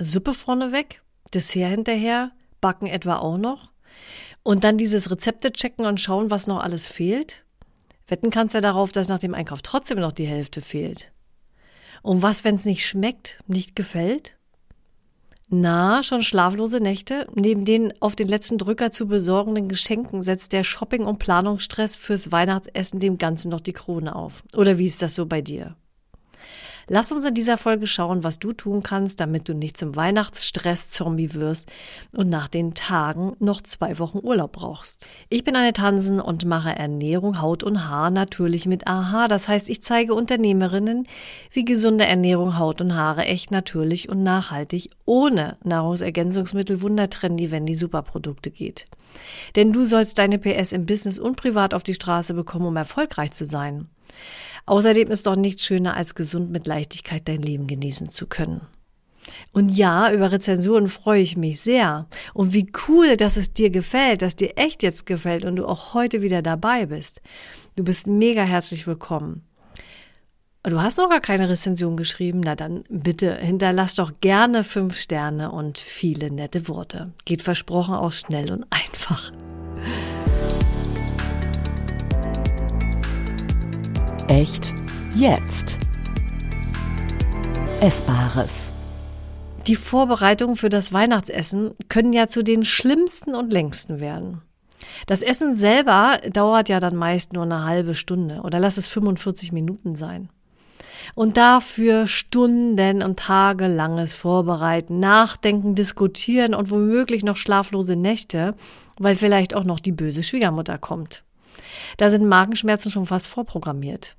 Suppe vorneweg? Dessert hinterher? Backen etwa auch noch? Und dann dieses Rezepte checken und schauen, was noch alles fehlt? Wetten kannst du ja darauf, dass nach dem Einkauf trotzdem noch die Hälfte fehlt. Und was, wenn es nicht schmeckt, nicht gefällt? Na, schon schlaflose Nächte? Neben den auf den letzten Drücker zu besorgenden Geschenken setzt der Shopping- und Planungsstress fürs Weihnachtsessen dem Ganzen noch die Krone auf. Oder wie ist das so bei dir? Lass uns in dieser Folge schauen, was du tun kannst, damit du nicht zum Weihnachtsstress-Zombie wirst und nach den Tagen noch zwei Wochen Urlaub brauchst. Ich bin Annette Hansen und mache Ernährung, Haut und Haar natürlich mit AHA. Das heißt, ich zeige Unternehmerinnen, wie gesunde Ernährung, Haut und Haare echt natürlich und nachhaltig ohne Nahrungsergänzungsmittel wundertrendy, wenn die Superprodukte geht. Denn du sollst deine PS im Business und privat auf die Straße bekommen, um erfolgreich zu sein. Außerdem ist doch nichts schöner, als gesund mit Leichtigkeit dein Leben genießen zu können. Und ja, über Rezensionen freue ich mich sehr. Und wie cool, dass es dir gefällt, dass dir echt jetzt gefällt und du auch heute wieder dabei bist. Du bist mega herzlich willkommen. Du hast noch gar keine Rezension geschrieben? Na dann bitte hinterlass doch gerne fünf Sterne und viele nette Worte. Geht versprochen auch schnell und einfach. Echt jetzt. Essbares. Die Vorbereitungen für das Weihnachtsessen können ja zu den schlimmsten und längsten werden. Das Essen selber dauert ja dann meist nur eine halbe Stunde oder lass es 45 Minuten sein. Und dafür Stunden und tagelanges Vorbereiten, Nachdenken, Diskutieren und womöglich noch schlaflose Nächte, weil vielleicht auch noch die böse Schwiegermutter kommt. Da sind Magenschmerzen schon fast vorprogrammiert.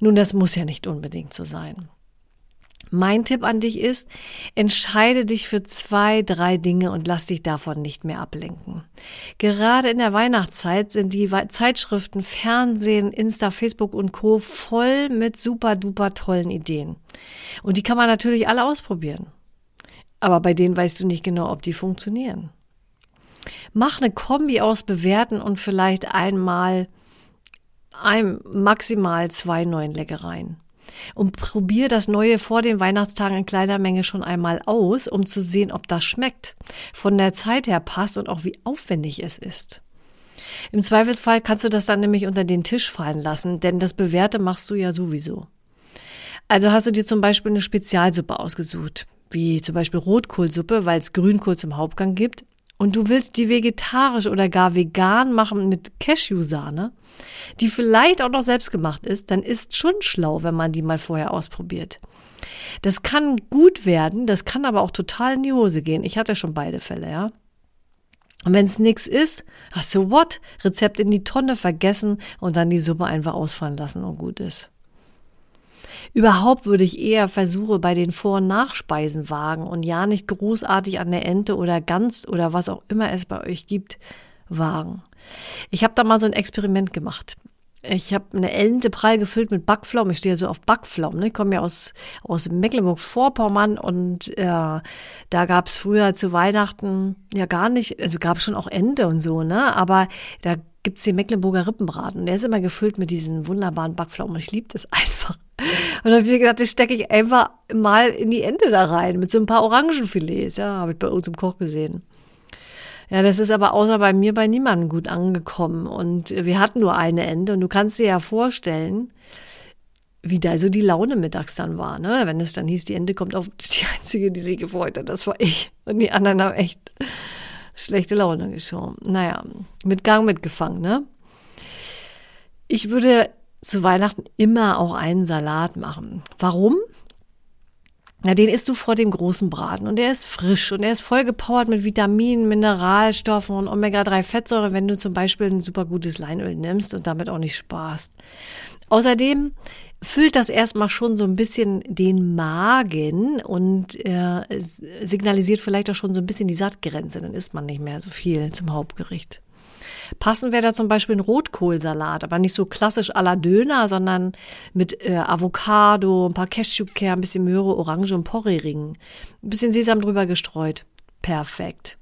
Nun, das muss ja nicht unbedingt so sein. Mein Tipp an dich ist, entscheide dich für zwei, drei Dinge und lass dich davon nicht mehr ablenken. Gerade in der Weihnachtszeit sind die Zeitschriften, Fernsehen, Insta, Facebook und Co. voll mit super duper tollen Ideen. Und die kann man natürlich alle ausprobieren. Aber bei denen weißt du nicht genau, ob die funktionieren. Mach eine Kombi aus bewerten und vielleicht einmal ein, maximal zwei neuen Leckereien. Und probier das Neue vor den Weihnachtstagen in kleiner Menge schon einmal aus, um zu sehen, ob das schmeckt, von der Zeit her passt und auch wie aufwendig es ist. Im Zweifelsfall kannst du das dann nämlich unter den Tisch fallen lassen, denn das Bewährte machst du ja sowieso. Also hast du dir zum Beispiel eine Spezialsuppe ausgesucht, wie zum Beispiel Rotkohlsuppe, weil es Grünkohl zum Hauptgang gibt, und du willst die vegetarisch oder gar vegan machen mit Cashewsahne, die vielleicht auch noch selbst gemacht ist, dann ist schon schlau, wenn man die mal vorher ausprobiert. Das kann gut werden, das kann aber auch total in die Hose gehen. Ich hatte schon beide Fälle, ja. Und wenn es nix ist, hast du what? Rezept in die Tonne vergessen und dann die Suppe einfach ausfallen lassen und gut ist. Überhaupt würde ich eher Versuche bei den Vor- und Nachspeisen wagen und ja nicht großartig an der Ente oder Gans oder was auch immer es bei euch gibt, wagen. Ich habe da mal so ein Experiment gemacht. Ich habe eine Ente prall gefüllt mit Backpflaumen. Ich stehe ja so auf Backpflaumen. Ne? Ich komme ja aus, aus Mecklenburg-Vorpommern und äh, da gab es früher zu Weihnachten ja gar nicht, also gab es schon auch Ente und so, ne? Aber da gibt es den Mecklenburger Rippenbraten. Der ist immer gefüllt mit diesen wunderbaren Backpflaumen. Ich liebe das einfach. Und da habe ich gedacht, das stecke ich einfach mal in die Ente da rein mit so ein paar Orangenfilets. Ja, habe ich bei uns im Koch gesehen. Ja, das ist aber außer bei mir bei niemandem gut angekommen. Und wir hatten nur eine Ente. Und du kannst dir ja vorstellen, wie da so die Laune mittags dann war, ne? Wenn es dann hieß, die Ente kommt auf, die einzige, die sich gefreut hat, das war ich. Und die anderen haben echt schlechte Laune geschoben. Naja, mit Gang mitgefangen, ne? Ich würde zu Weihnachten immer auch einen Salat machen. Warum? Na, den isst du vor dem großen Braten und der ist frisch und der ist voll gepowert mit Vitaminen, Mineralstoffen und Omega-3-Fettsäure, wenn du zum Beispiel ein super gutes Leinöl nimmst und damit auch nicht sparst. Außerdem füllt das erstmal schon so ein bisschen den Magen und äh, signalisiert vielleicht auch schon so ein bisschen die Sattgrenze. Dann isst man nicht mehr so viel zum Hauptgericht. Passend wäre da zum Beispiel ein Rotkohlsalat, aber nicht so klassisch à la Döner, sondern mit äh, Avocado, ein paar Cashewkerne, ein bisschen Möhre, Orange und Porree-Ringen. Ein bisschen Sesam drüber gestreut. Perfekt.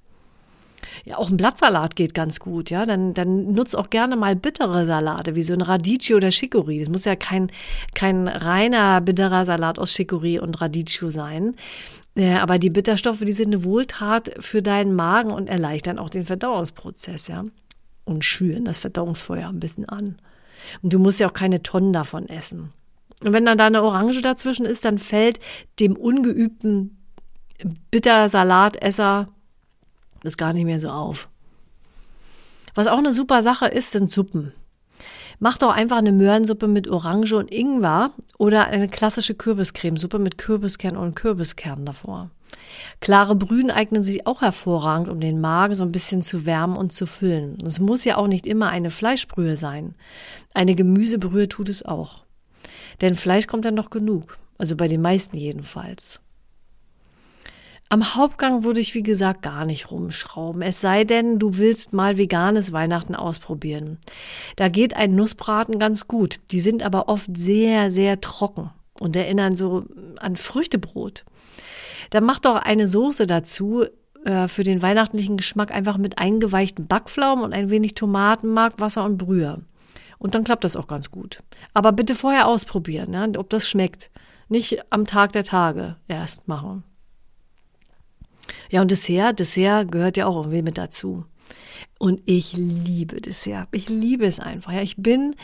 Ja, auch ein Blattsalat geht ganz gut, ja. Dann, dann nutzt auch gerne mal bittere Salate, wie so ein Radicchio oder Chicorée. Das muss ja kein, kein reiner bitterer Salat aus Chicorée und Radicchio sein. Ja, aber die Bitterstoffe, die sind eine Wohltat für deinen Magen und erleichtern auch den Verdauungsprozess, ja. Und schüren das Verdauungsfeuer ein bisschen an. Und du musst ja auch keine Tonnen davon essen. Und wenn dann da eine Orange dazwischen ist, dann fällt dem ungeübten Bittersalatesser das gar nicht mehr so auf. Was auch eine super Sache ist, sind Suppen. Mach doch einfach eine Möhrensuppe mit Orange und Ingwer oder eine klassische Kürbiscremesuppe mit Kürbiskern und Kürbiskern davor. Klare Brühen eignen sich auch hervorragend, um den Magen so ein bisschen zu wärmen und zu füllen. Es muss ja auch nicht immer eine Fleischbrühe sein. Eine Gemüsebrühe tut es auch. Denn Fleisch kommt dann noch genug. Also bei den meisten jedenfalls. Am Hauptgang würde ich, wie gesagt, gar nicht rumschrauben. Es sei denn, du willst mal veganes Weihnachten ausprobieren. Da geht ein Nussbraten ganz gut. Die sind aber oft sehr, sehr trocken und erinnern so an Früchtebrot. Dann mach doch eine Soße dazu äh, für den weihnachtlichen Geschmack einfach mit eingeweichten Backpflaumen und ein wenig Tomatenmark, Wasser und Brühe. Und dann klappt das auch ganz gut. Aber bitte vorher ausprobieren, ja, ob das schmeckt. Nicht am Tag der Tage erst machen. Ja, und Dessert, Dessert gehört ja auch irgendwie mit dazu. Und ich liebe Dessert. Ich liebe es einfach. Ja, ich bin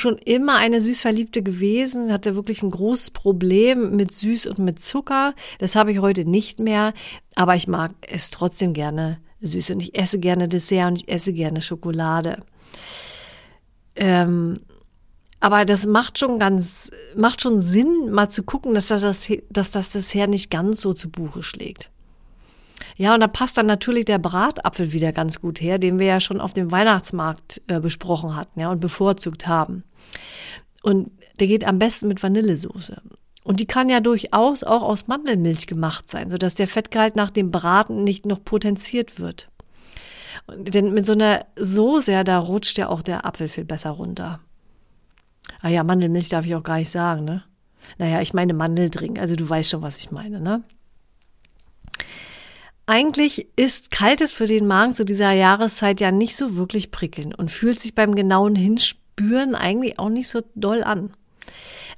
schon immer eine Süßverliebte gewesen, hatte wirklich ein großes Problem mit Süß und mit Zucker. Das habe ich heute nicht mehr, aber ich mag es trotzdem gerne süß und ich esse gerne Dessert und ich esse gerne Schokolade. Ähm, aber das macht schon ganz, macht schon Sinn, mal zu gucken, dass das, dass das Dessert nicht ganz so zu Buche schlägt. Ja, und da passt dann natürlich der Bratapfel wieder ganz gut her, den wir ja schon auf dem Weihnachtsmarkt äh, besprochen hatten, ja, und bevorzugt haben. Und der geht am besten mit Vanillesoße. Und die kann ja durchaus auch aus Mandelmilch gemacht sein, sodass der Fettgehalt nach dem Braten nicht noch potenziert wird. Und denn mit so einer Soße, ja, da rutscht ja auch der Apfel viel besser runter. Ah ja, Mandelmilch darf ich auch gar nicht sagen, ne? Naja, ich meine Mandeldrink, also du weißt schon, was ich meine, ne? Eigentlich ist Kaltes für den Magen zu dieser Jahreszeit ja nicht so wirklich prickelnd und fühlt sich beim genauen Hinspüren eigentlich auch nicht so doll an.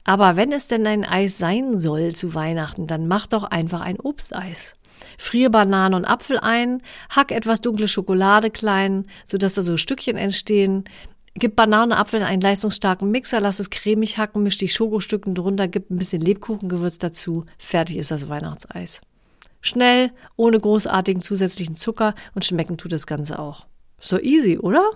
Aber wenn es denn ein Eis sein soll zu Weihnachten, dann mach doch einfach ein Obsteis. Friere Bananen und Apfel ein, hack etwas dunkle Schokolade klein, sodass da so Stückchen entstehen. Gib Banane und Apfel in einen leistungsstarken Mixer, lass es cremig hacken, misch die Schokostücken drunter, gib ein bisschen Lebkuchengewürz dazu. Fertig ist das Weihnachtseis. Schnell, ohne großartigen zusätzlichen Zucker und schmecken tut das Ganze auch. So easy, oder?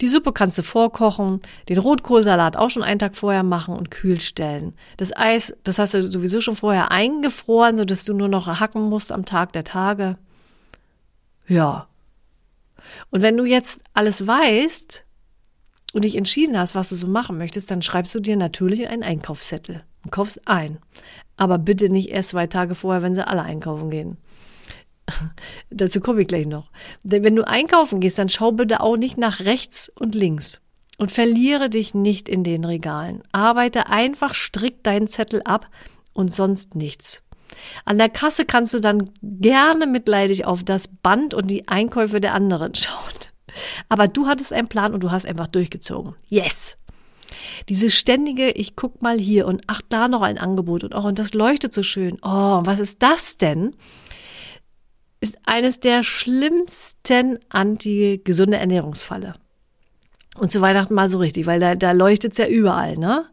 Die Suppe kannst du vorkochen, den Rotkohlsalat auch schon einen Tag vorher machen und kühl stellen. Das Eis, das hast du sowieso schon vorher eingefroren, sodass du nur noch hacken musst am Tag der Tage. Ja. Und wenn du jetzt alles weißt und dich entschieden hast, was du so machen möchtest, dann schreibst du dir natürlich einen Einkaufszettel und kaufst ein. Aber bitte nicht erst zwei Tage vorher, wenn sie alle einkaufen gehen. Dazu komme ich gleich noch. Denn wenn du einkaufen gehst, dann schau bitte auch nicht nach rechts und links. Und verliere dich nicht in den Regalen. Arbeite einfach strikt deinen Zettel ab und sonst nichts. An der Kasse kannst du dann gerne mitleidig auf das Band und die Einkäufe der anderen schauen. Aber du hattest einen Plan und du hast einfach durchgezogen. Yes! Diese ständige, ich guck mal hier und ach, da noch ein Angebot und oh, und das leuchtet so schön. Oh, was ist das denn? Ist eines der schlimmsten anti-gesunde Ernährungsfalle. Und zu Weihnachten mal so richtig, weil da, da leuchtet es ja überall, ne?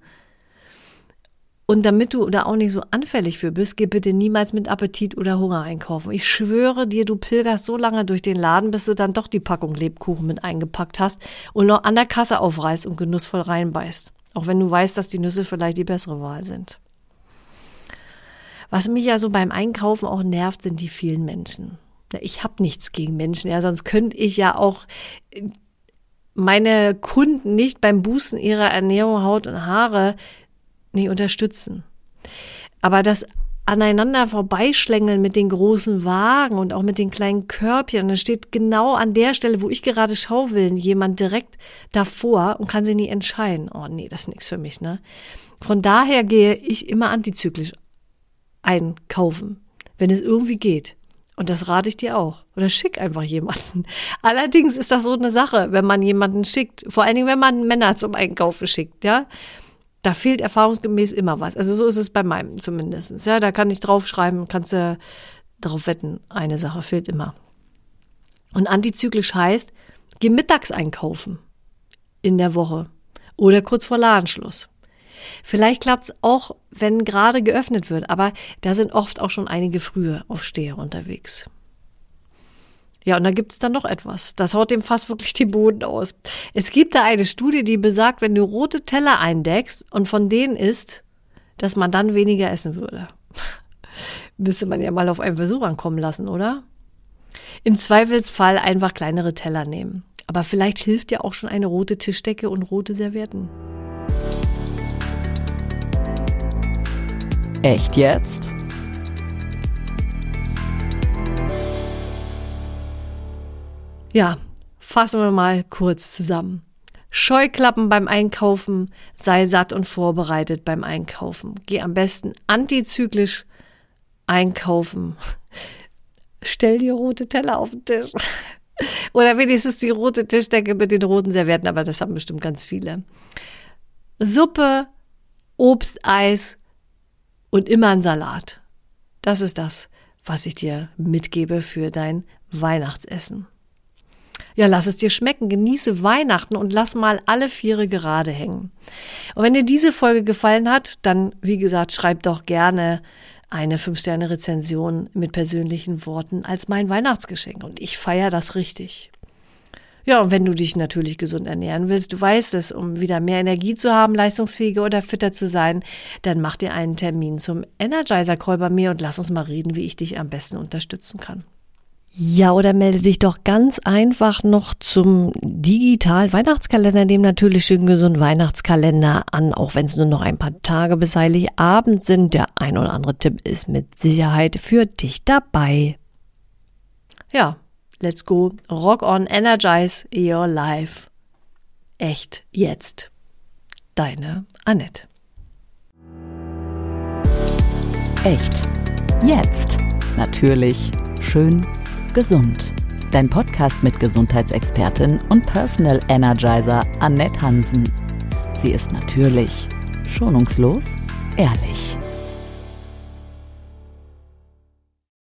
Und damit du da auch nicht so anfällig für bist, geh bitte niemals mit Appetit oder Hunger einkaufen. Ich schwöre dir, du pilgerst so lange durch den Laden, bis du dann doch die Packung Lebkuchen mit eingepackt hast und noch an der Kasse aufreißt und genussvoll reinbeißt. Auch wenn du weißt, dass die Nüsse vielleicht die bessere Wahl sind. Was mich ja so beim Einkaufen auch nervt, sind die vielen Menschen. Ich habe nichts gegen Menschen, ja, sonst könnte ich ja auch meine Kunden nicht beim Bußen ihrer Ernährung, Haut und Haare nicht unterstützen. Aber das aneinander vorbeischlängeln mit den großen Wagen und auch mit den kleinen Körbchen. dann steht genau an der Stelle, wo ich gerade schaufeln, jemand direkt davor und kann sich nie entscheiden. Oh nee, das ist nichts für mich, ne? Von daher gehe ich immer antizyklisch einkaufen, wenn es irgendwie geht. Und das rate ich dir auch. Oder schick einfach jemanden. Allerdings ist das so eine Sache, wenn man jemanden schickt. Vor allen Dingen, wenn man Männer zum Einkaufen schickt, ja. Da fehlt erfahrungsgemäß immer was. Also so ist es bei meinem zumindest. Ja, da kann ich draufschreiben, kannst du darauf wetten, eine Sache fehlt immer. Und antizyklisch heißt, geh mittags einkaufen in der Woche oder kurz vor Ladenschluss. Vielleicht klappt es auch, wenn gerade geöffnet wird, aber da sind oft auch schon einige frühe Aufsteher unterwegs. Ja, und da gibt es dann noch etwas. Das haut dem fast wirklich den Boden aus. Es gibt da eine Studie, die besagt, wenn du rote Teller eindeckst und von denen isst, dass man dann weniger essen würde. Müsste man ja mal auf einen Versuch ankommen lassen, oder? Im Zweifelsfall einfach kleinere Teller nehmen. Aber vielleicht hilft ja auch schon eine rote Tischdecke und rote Servietten. Echt jetzt? Ja, fassen wir mal kurz zusammen. Scheuklappen beim Einkaufen, sei satt und vorbereitet beim Einkaufen. Geh am besten antizyklisch einkaufen. Stell dir rote Teller auf den Tisch. Oder wenigstens die rote Tischdecke mit den roten Servietten, aber das haben bestimmt ganz viele. Suppe, Obst, Eis und immer ein Salat. Das ist das, was ich dir mitgebe für dein Weihnachtsessen. Ja, lass es dir schmecken, genieße Weihnachten und lass mal alle Viere gerade hängen. Und wenn dir diese Folge gefallen hat, dann, wie gesagt, schreib doch gerne eine 5-Sterne-Rezension mit persönlichen Worten als mein Weihnachtsgeschenk. Und ich feiere das richtig. Ja, und wenn du dich natürlich gesund ernähren willst, du weißt es, um wieder mehr Energie zu haben, leistungsfähiger oder fitter zu sein, dann mach dir einen Termin zum Energizer Call bei mir und lass uns mal reden, wie ich dich am besten unterstützen kann. Ja, oder melde dich doch ganz einfach noch zum Digital Weihnachtskalender, dem natürlich schön gesunden Weihnachtskalender an, auch wenn es nur noch ein paar Tage bis Heiligabend sind. Der ein oder andere Tipp ist mit Sicherheit für dich dabei. Ja, let's go. Rock on, energize your life. Echt jetzt. Deine Annette. Echt. Jetzt. Natürlich. Schön Gesund. Dein Podcast mit Gesundheitsexpertin und Personal Energizer Annette Hansen. Sie ist natürlich, schonungslos, ehrlich.